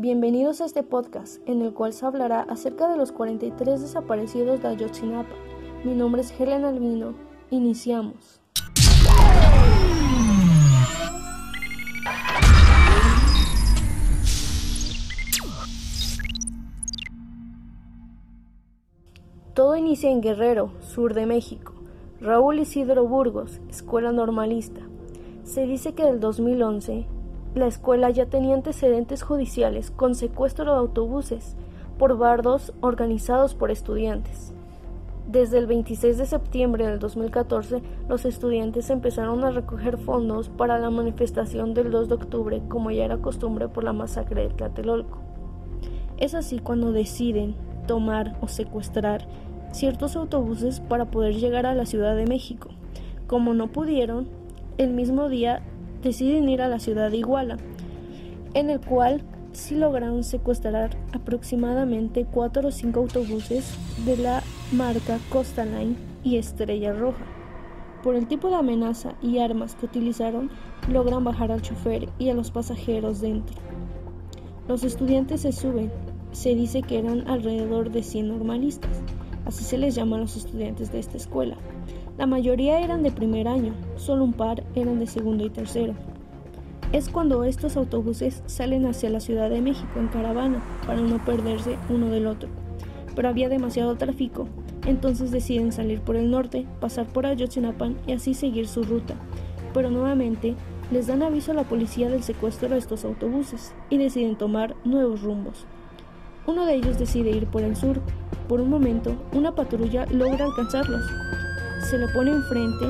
Bienvenidos a este podcast en el cual se hablará acerca de los 43 desaparecidos de Ayotzinapa. Mi nombre es Helen Albino. Iniciamos. Todo inicia en Guerrero, sur de México. Raúl Isidro Burgos, Escuela Normalista. Se dice que del 2011 la escuela ya tenía antecedentes judiciales con secuestro de autobuses por bardos organizados por estudiantes. Desde el 26 de septiembre del 2014, los estudiantes empezaron a recoger fondos para la manifestación del 2 de octubre, como ya era costumbre por la masacre de Tlatelolco. Es así cuando deciden tomar o secuestrar ciertos autobuses para poder llegar a la Ciudad de México. Como no pudieron, el mismo día deciden ir a la ciudad de Iguala, en el cual sí lograron secuestrar aproximadamente cuatro o cinco autobuses de la marca Costa Line y Estrella Roja. Por el tipo de amenaza y armas que utilizaron, logran bajar al chofer y a los pasajeros dentro. Los estudiantes se suben, se dice que eran alrededor de 100 normalistas, así se les llama a los estudiantes de esta escuela. La mayoría eran de primer año, solo un par eran de segundo y tercero. Es cuando estos autobuses salen hacia la Ciudad de México en caravana para no perderse uno del otro. Pero había demasiado tráfico, entonces deciden salir por el norte, pasar por Ayotzinapa y así seguir su ruta. Pero nuevamente les dan aviso a la policía del secuestro de estos autobuses y deciden tomar nuevos rumbos. Uno de ellos decide ir por el sur. Por un momento, una patrulla logra alcanzarlos, se le pone enfrente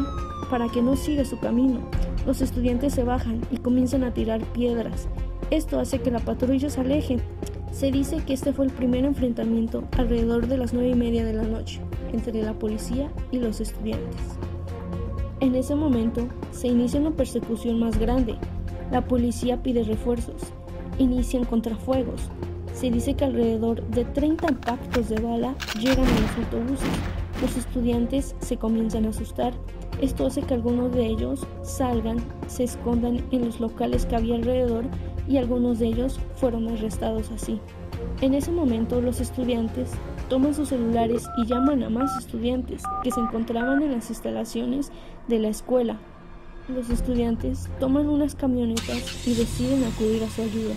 para que no siga su camino. Los estudiantes se bajan y comienzan a tirar piedras. Esto hace que la patrulla se aleje. Se dice que este fue el primer enfrentamiento alrededor de las nueve y media de la noche entre la policía y los estudiantes. En ese momento se inicia una persecución más grande. La policía pide refuerzos. Inician contrafuegos. Se dice que alrededor de 30 impactos de bala llegan a los autobuses los estudiantes se comienzan a asustar. Esto hace que algunos de ellos salgan, se escondan en los locales que había alrededor y algunos de ellos fueron arrestados así. En ese momento los estudiantes toman sus celulares y llaman a más estudiantes que se encontraban en las instalaciones de la escuela. Los estudiantes toman unas camionetas y deciden acudir a su ayuda.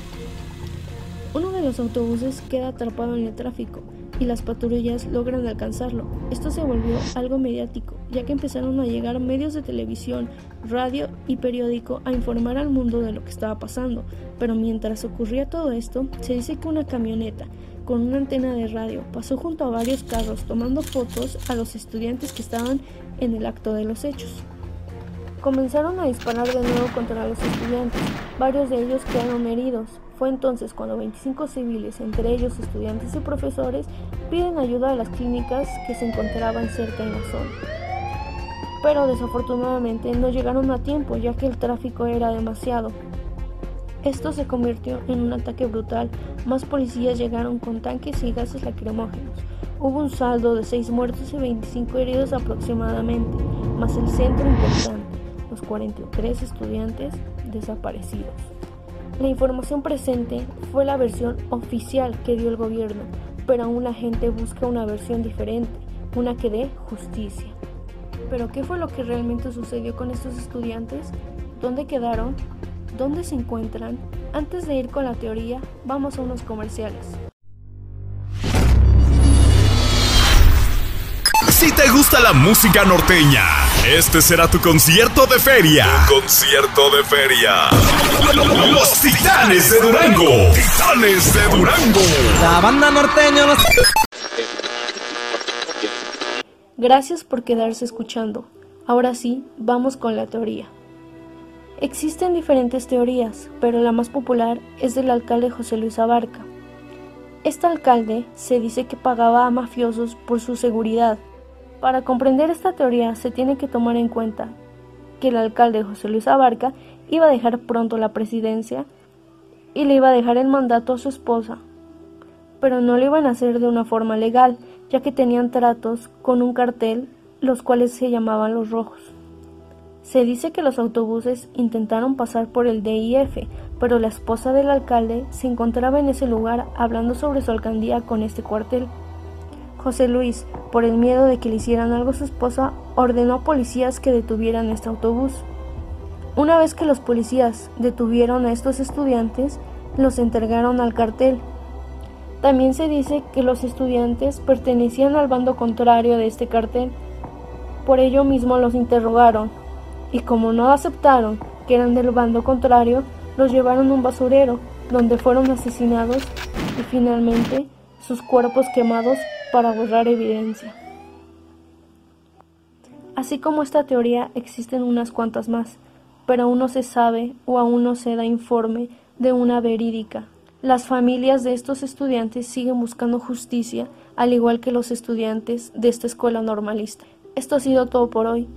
Uno de los autobuses queda atrapado en el tráfico y las patrullas logran alcanzarlo. Esto se volvió algo mediático, ya que empezaron a llegar medios de televisión, radio y periódico a informar al mundo de lo que estaba pasando. Pero mientras ocurría todo esto, se dice que una camioneta con una antena de radio pasó junto a varios carros tomando fotos a los estudiantes que estaban en el acto de los hechos. Comenzaron a disparar de nuevo contra los estudiantes, varios de ellos quedaron heridos, fue entonces cuando 25 civiles, entre ellos estudiantes y profesores, piden ayuda a las clínicas que se encontraban cerca en la zona. Pero desafortunadamente no llegaron a tiempo ya que el tráfico era demasiado. Esto se convirtió en un ataque brutal. Más policías llegaron con tanques y gases lacrimógenos. Hubo un saldo de 6 muertos y 25 heridos aproximadamente, más el centro importante, los 43 estudiantes desaparecidos. La información presente fue la versión oficial que dio el gobierno, pero aún la gente busca una versión diferente, una que dé justicia. Pero ¿qué fue lo que realmente sucedió con estos estudiantes? ¿Dónde quedaron? ¿Dónde se encuentran? Antes de ir con la teoría, vamos a unos comerciales. Si te gusta la música norteña, este será tu concierto de feria. concierto de feria. Los Titanes de Durango. Titanes de Durango. La banda norteña Gracias por quedarse escuchando. Ahora sí, vamos con la teoría. Existen diferentes teorías, pero la más popular es del alcalde José Luis Abarca. Este alcalde se dice que pagaba a mafiosos por su seguridad para comprender esta teoría se tiene que tomar en cuenta que el alcalde José Luis Abarca iba a dejar pronto la presidencia y le iba a dejar el mandato a su esposa, pero no lo iban a hacer de una forma legal, ya que tenían tratos con un cartel, los cuales se llamaban los rojos. Se dice que los autobuses intentaron pasar por el DIF, pero la esposa del alcalde se encontraba en ese lugar hablando sobre su alcaldía con este cuartel. José Luis, por el miedo de que le hicieran algo a su esposa, ordenó a policías que detuvieran este autobús. Una vez que los policías detuvieron a estos estudiantes, los entregaron al cartel. También se dice que los estudiantes pertenecían al bando contrario de este cartel. Por ello mismo los interrogaron, y como no aceptaron que eran del bando contrario, los llevaron a un basurero, donde fueron asesinados y finalmente sus cuerpos quemados para borrar evidencia. Así como esta teoría existen unas cuantas más, pero aún no se sabe o aún no se da informe de una verídica. Las familias de estos estudiantes siguen buscando justicia, al igual que los estudiantes de esta escuela normalista. Esto ha sido todo por hoy.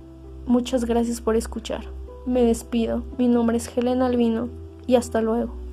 Muchas gracias por escuchar. Me despido. Mi nombre es Helena Albino y hasta luego.